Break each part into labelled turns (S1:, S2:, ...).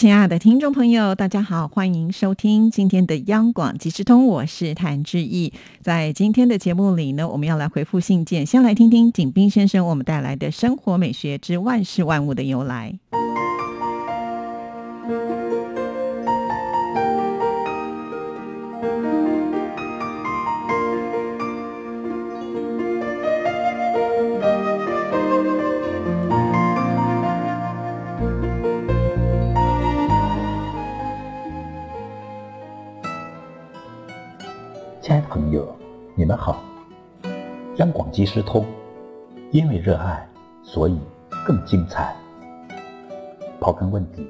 S1: 亲爱的听众朋友，大家好，欢迎收听今天的央广即时通，我是谭志毅。在今天的节目里呢，我们要来回复信件，先来听听景斌先生我们带来的生活美学之万事万物的由来。
S2: 亲爱的朋友，你们好！央广即时通，因为热爱，所以更精彩。刨根问底，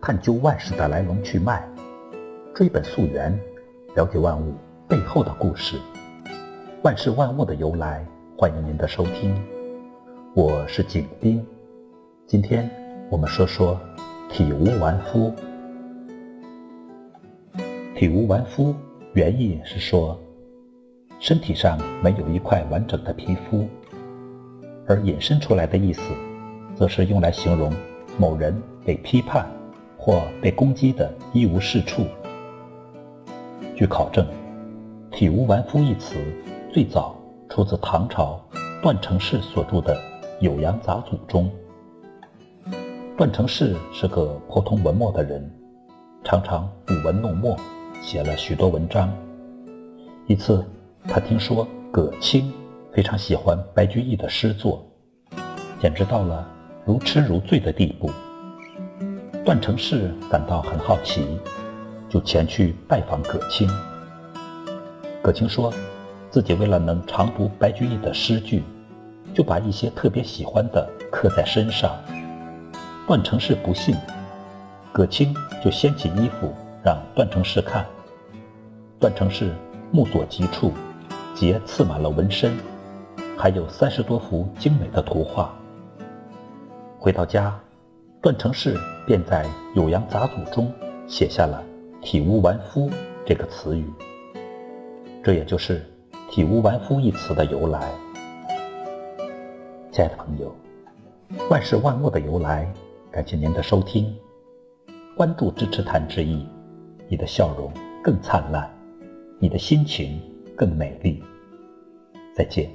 S2: 探究万事的来龙去脉，追本溯源，了解万物背后的故事，万事万物的由来。欢迎您的收听，我是景斌。今天我们说说体无完肤。体无完肤。原意是说，身体上没有一块完整的皮肤，而引申出来的意思，则是用来形容某人被批判或被攻击的一无是处。据考证，“体无完肤”一词最早出自唐朝段成式所著的《酉阳杂俎》中。段成式是个颇通文墨的人，常常舞文弄墨。写了许多文章。一次，他听说葛青非常喜欢白居易的诗作，简直到了如痴如醉的地步。段成式感到很好奇，就前去拜访葛青。葛青说，自己为了能常读白居易的诗句，就把一些特别喜欢的刻在身上。段成式不信，葛青就掀起衣服让段成式看。段成式目所及处，皆刺满了纹身，还有三十多幅精美的图画。回到家，段成式便在《酉阳杂俎》中写下了“体无完肤”这个词语，这也就是“体无完肤”一词的由来。亲爱的朋友，万事万物的由来，感谢您的收听，关注支持谭志毅，你的笑容更灿烂。你的心情更美丽。再见。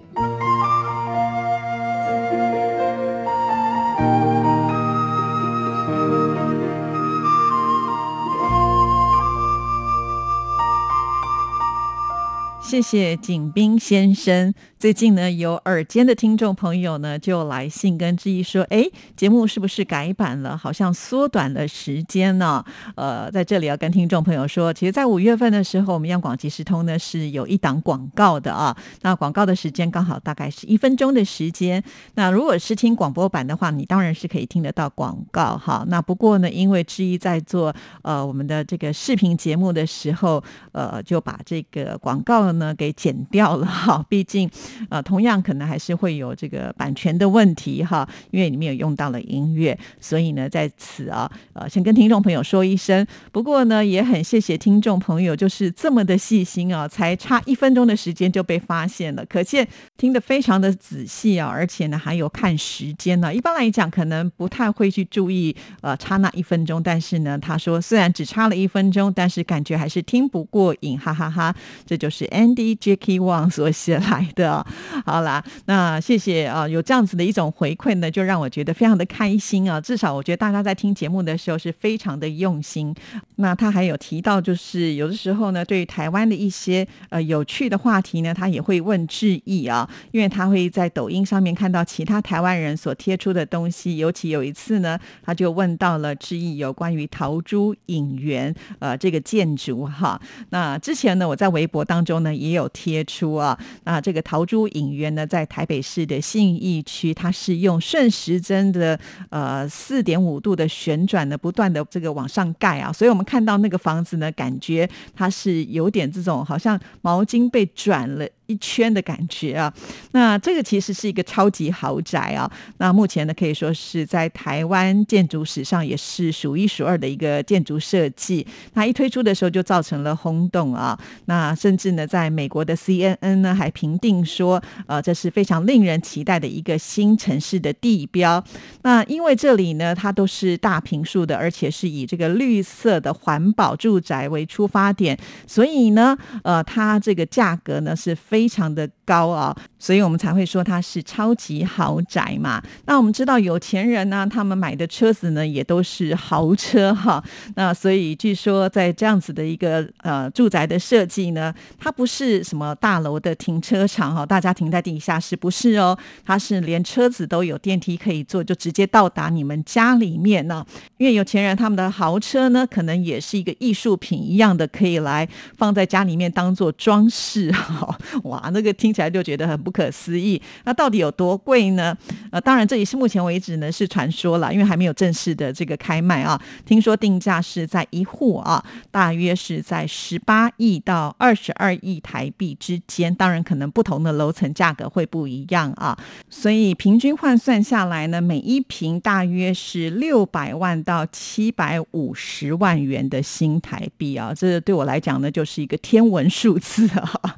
S1: 谢谢景斌先生。最近呢，有耳尖的听众朋友呢，就来信跟志毅说：“哎，节目是不是改版了？好像缩短了时间呢。”呃，在这里要跟听众朋友说，其实，在五月份的时候，我们央广即时通呢是有一档广告的啊。那广告的时间刚好大概是一分钟的时间。那如果是听广播版的话，你当然是可以听得到广告哈。那不过呢，因为志毅在做呃我们的这个视频节目的时候，呃，就把这个广告。呢，呢给剪掉了哈，毕竟，呃，同样可能还是会有这个版权的问题哈，因为里面有用到了音乐，所以呢，在此啊，呃，先跟听众朋友说一声。不过呢，也很谢谢听众朋友，就是这么的细心啊，才差一分钟的时间就被发现了，可见听得非常的仔细啊，而且呢，还有看时间呢。一般来讲，可能不太会去注意呃差那一分钟，但是呢，他说虽然只差了一分钟，但是感觉还是听不过瘾，哈哈哈。这就是 N。D Jackie Wang 所写来的，好啦，那谢谢啊，有这样子的一种回馈呢，就让我觉得非常的开心啊。至少我觉得大家在听节目的时候是非常的用心。那他还有提到，就是有的时候呢，对于台湾的一些呃有趣的话题呢，他也会问志毅啊，因为他会在抖音上面看到其他台湾人所贴出的东西，尤其有一次呢，他就问到了志毅有关于桃珠影园呃这个建筑哈。那之前呢，我在微博当中呢。也有贴出啊，那这个桃珠影院呢，在台北市的信义区，它是用顺时针的呃四点五度的旋转呢，不断的这个往上盖啊，所以我们看到那个房子呢，感觉它是有点这种好像毛巾被转了。一圈的感觉啊。那这个其实是一个超级豪宅啊。那目前呢，可以说是在台湾建筑史上也是数一数二的一个建筑设计。那一推出的时候就造成了轰动啊。那甚至呢，在美国的 CNN 呢还评定说，呃，这是非常令人期待的一个新城市的地标。那因为这里呢，它都是大平数的，而且是以这个绿色的环保住宅为出发点，所以呢，呃，它这个价格呢是非非常的高啊，所以我们才会说它是超级豪宅嘛。那我们知道有钱人呢，他们买的车子呢也都是豪车哈。那所以据说在这样子的一个呃住宅的设计呢，它不是什么大楼的停车场哈，大家停在地下室不是哦，它是连车子都有电梯可以坐，就直接到达你们家里面呢。因为有钱人他们的豪车呢，可能也是一个艺术品一样的，可以来放在家里面当做装饰哈。哇，那个听起来就觉得很不可思议。那到底有多贵呢？呃，当然这也是目前为止呢是传说了，因为还没有正式的这个开卖啊。听说定价是在一户啊，大约是在十八亿到二十二亿台币之间。当然，可能不同的楼层价格会不一样啊。所以平均换算下来呢，每一平大约是六百万到七百五十万元的新台币啊。这对我来讲呢，就是一个天文数字啊。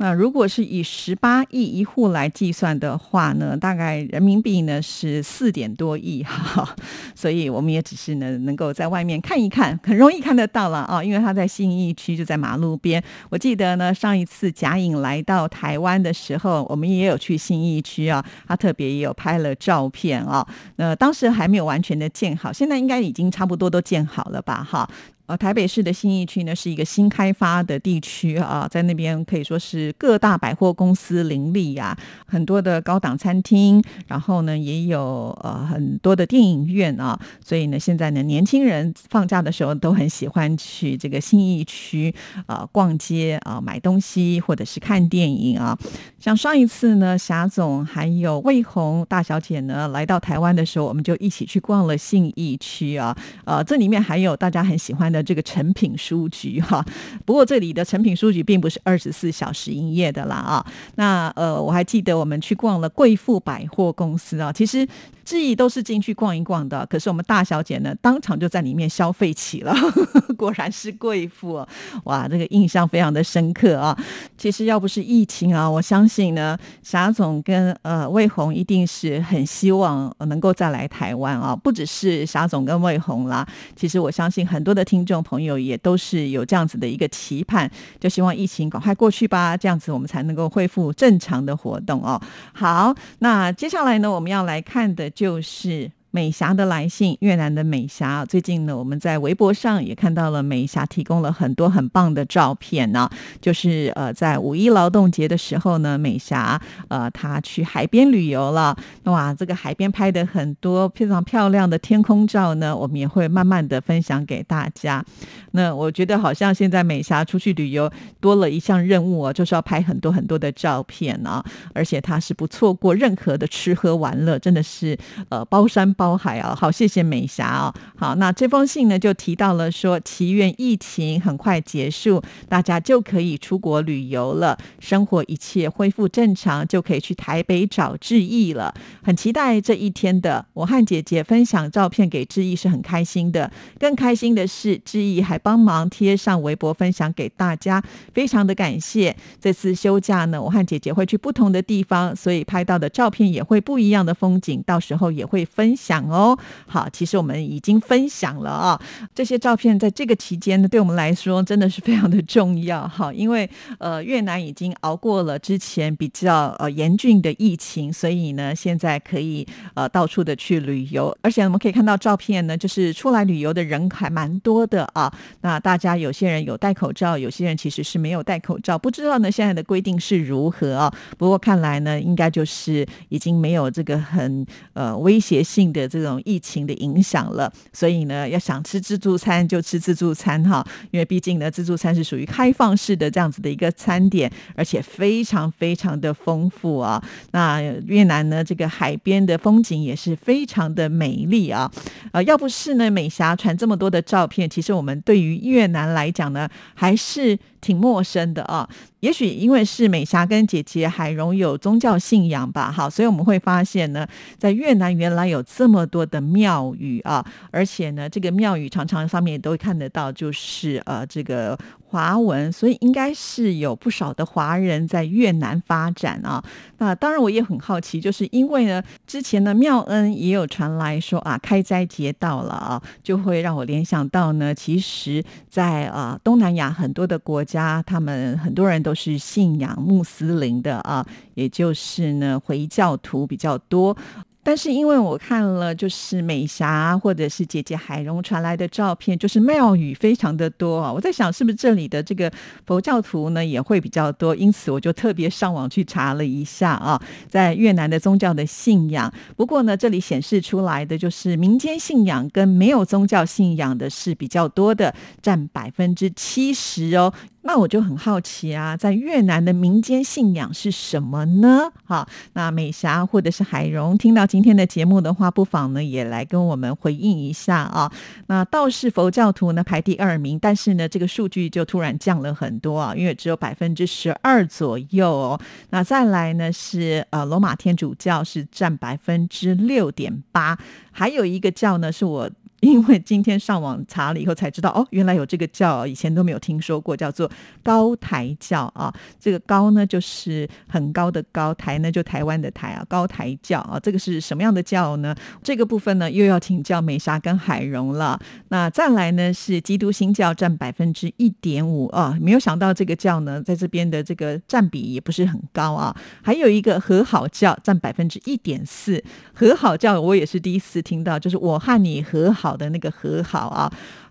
S1: 那如果是以十八亿一户来计算的话呢，大概人民币呢是四点多亿哈，所以我们也只是呢能够在外面看一看，很容易看得到了啊，因为它在信义区就在马路边。我记得呢上一次贾颖来到台湾的时候，我们也有去信义区啊，他特别也有拍了照片啊。那当时还没有完全的建好，现在应该已经差不多都建好了吧？哈。呃，台北市的新义区呢是一个新开发的地区啊，在那边可以说是各大百货公司林立呀，很多的高档餐厅，然后呢也有呃很多的电影院啊，所以呢现在呢年轻人放假的时候都很喜欢去这个新义区啊逛街啊买东西或者是看电影啊。像上一次呢霞总还有魏红大小姐呢来到台湾的时候，我们就一起去逛了信义区啊，呃这里面还有大家很喜欢的。这个成品书局哈，不过这里的成品书局并不是二十四小时营业的啦啊。那呃，我还记得我们去逛了贵妇百货公司啊，其实。质疑都是进去逛一逛的，可是我们大小姐呢，当场就在里面消费起了，果然是贵妇，哇，这个印象非常的深刻啊。其实要不是疫情啊，我相信呢，霞总跟呃魏红一定是很希望能够再来台湾啊。不只是霞总跟魏红啦，其实我相信很多的听这种朋友也都是有这样子的一个期盼，就希望疫情赶快过去吧，这样子我们才能够恢复正常的活动哦。好，那接下来呢，我们要来看的。就是。美霞的来信，越南的美霞。最近呢，我们在微博上也看到了美霞提供了很多很棒的照片呢。就是呃，在五一劳动节的时候呢，美霞呃，她去海边旅游了。哇，这个海边拍的很多非常漂亮的天空照呢，我们也会慢慢的分享给大家。那我觉得好像现在美霞出去旅游多了一项任务哦，就是要拍很多很多的照片啊，而且她是不错过任何的吃喝玩乐，真的是呃包山包。包海啊，好，谢谢美霞啊。好，那这封信呢就提到了说，祈愿疫情很快结束，大家就可以出国旅游了，生活一切恢复正常，就可以去台北找志毅了。很期待这一天的，我和姐姐分享照片给志毅是很开心的。更开心的是，志毅还帮忙贴上微博分享给大家，非常的感谢。这次休假呢，我和姐姐会去不同的地方，所以拍到的照片也会不一样的风景，到时候也会分享。讲哦，好，其实我们已经分享了啊，这些照片在这个期间呢，对我们来说真的是非常的重要哈，因为呃越南已经熬过了之前比较呃严峻的疫情，所以呢现在可以呃到处的去旅游，而且我们可以看到照片呢，就是出来旅游的人还蛮多的啊。那大家有些人有戴口罩，有些人其实是没有戴口罩，不知道呢现在的规定是如何啊？不过看来呢，应该就是已经没有这个很呃威胁性的。的这种疫情的影响了，所以呢，要想吃自助餐就吃自助餐哈，因为毕竟呢，自助餐是属于开放式的这样子的一个餐点，而且非常非常的丰富啊。那越南呢，这个海边的风景也是非常的美丽啊。呃，要不是呢，美霞传这么多的照片，其实我们对于越南来讲呢，还是挺陌生的啊。也许因为是美霞跟姐姐海荣有宗教信仰吧，好，所以我们会发现呢，在越南原来有这么多的庙宇啊，而且呢，这个庙宇常常上面都会看得到，就是呃这个。华文，所以应该是有不少的华人在越南发展啊。那当然，我也很好奇，就是因为呢，之前呢，妙恩也有传来说啊，开斋节到了啊，就会让我联想到呢，其实，在啊东南亚很多的国家，他们很多人都是信仰穆斯林的啊，也就是呢回教徒比较多。但是因为我看了就是美霞或者是姐姐海蓉传来的照片，就是庙宇非常的多啊，我在想是不是这里的这个佛教徒呢也会比较多，因此我就特别上网去查了一下啊，在越南的宗教的信仰。不过呢，这里显示出来的就是民间信仰跟没有宗教信仰的是比较多的，占百分之七十哦。那我就很好奇啊，在越南的民间信仰是什么呢？好，那美霞或者是海荣听到今天的节目的话，不妨呢也来跟我们回应一下啊。那道士佛教徒呢排第二名，但是呢这个数据就突然降了很多啊，因为只有百分之十二左右哦。那再来呢是呃罗马天主教是占百分之六点八，还有一个教呢是我。因为今天上网查了以后才知道，哦，原来有这个教，以前都没有听说过，叫做高台教啊。这个高呢，就是很高的高；台呢，就台湾的台啊。高台教啊，这个是什么样的教呢？这个部分呢，又要请教美莎跟海荣了。那再来呢，是基督新教占百分之一点五啊。没有想到这个教呢，在这边的这个占比也不是很高啊。还有一个和好教占百分之一点四，和好教我也是第一次听到，就是我和你和好。好的那个和好啊。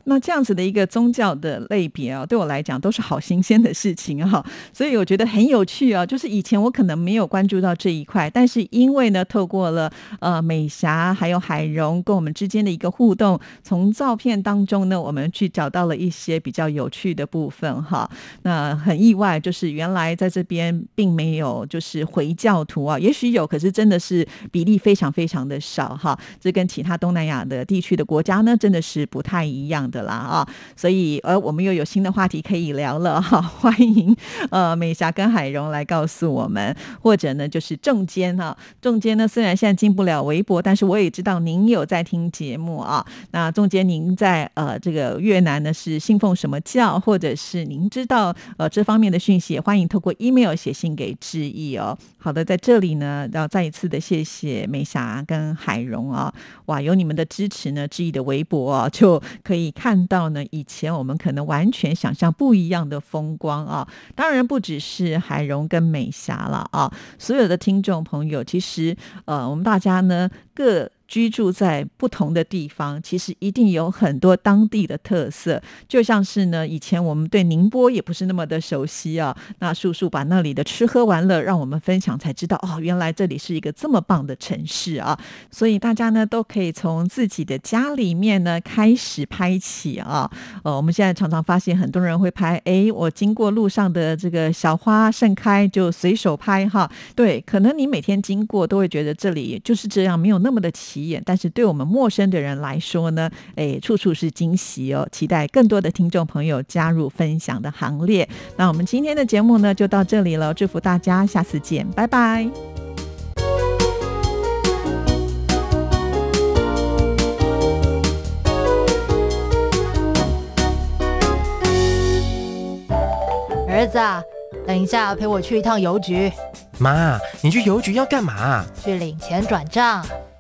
S1: 那这样子的一个宗教的类别啊，对我来讲都是好新鲜的事情哈，所以我觉得很有趣啊。就是以前我可能没有关注到这一块，但是因为呢，透过了呃美霞还有海蓉跟我们之间的一个互动，从照片当中呢，我们去找到了一些比较有趣的部分哈。那很意外，就是原来在这边并没有就是回教徒啊，也许有，可是真的是比例非常非常的少哈。这跟其他东南亚的地区的国家呢，真的是不太一样的。的啦啊，所以呃，我们又有新的话题可以聊了哈。欢迎呃美霞跟海荣来告诉我们，或者呢就是仲坚哈，仲坚呢虽然现在进不了微博，但是我也知道您有在听节目啊。那仲坚，您在呃这个越南呢是信奉什么教，或者是您知道呃这方面的讯息，欢迎透过 email 写信给志毅哦。好的，在这里呢要再一次的谢谢美霞跟海荣啊，哇，有你们的支持呢，志毅的微博啊就可以看。看到呢，以前我们可能完全想象不一样的风光啊！当然不只是海荣跟美霞了啊，所有的听众朋友，其实呃，我们大家呢各。居住在不同的地方，其实一定有很多当地的特色。就像是呢，以前我们对宁波也不是那么的熟悉啊。那叔叔把那里的吃喝玩乐让我们分享，才知道哦，原来这里是一个这么棒的城市啊。所以大家呢都可以从自己的家里面呢开始拍起啊。呃，我们现在常常发现很多人会拍，哎，我经过路上的这个小花盛开就随手拍哈。对，可能你每天经过都会觉得这里就是这样，没有那么的奇。但是对我们陌生的人来说呢，哎，处处是惊喜哦！期待更多的听众朋友加入分享的行列。那我们今天的节目呢，就到这里了。祝福大家，下次见，拜拜。
S3: 儿子，等一下陪我去一趟邮局。
S4: 妈，你去邮局要干嘛？
S3: 去领钱转账。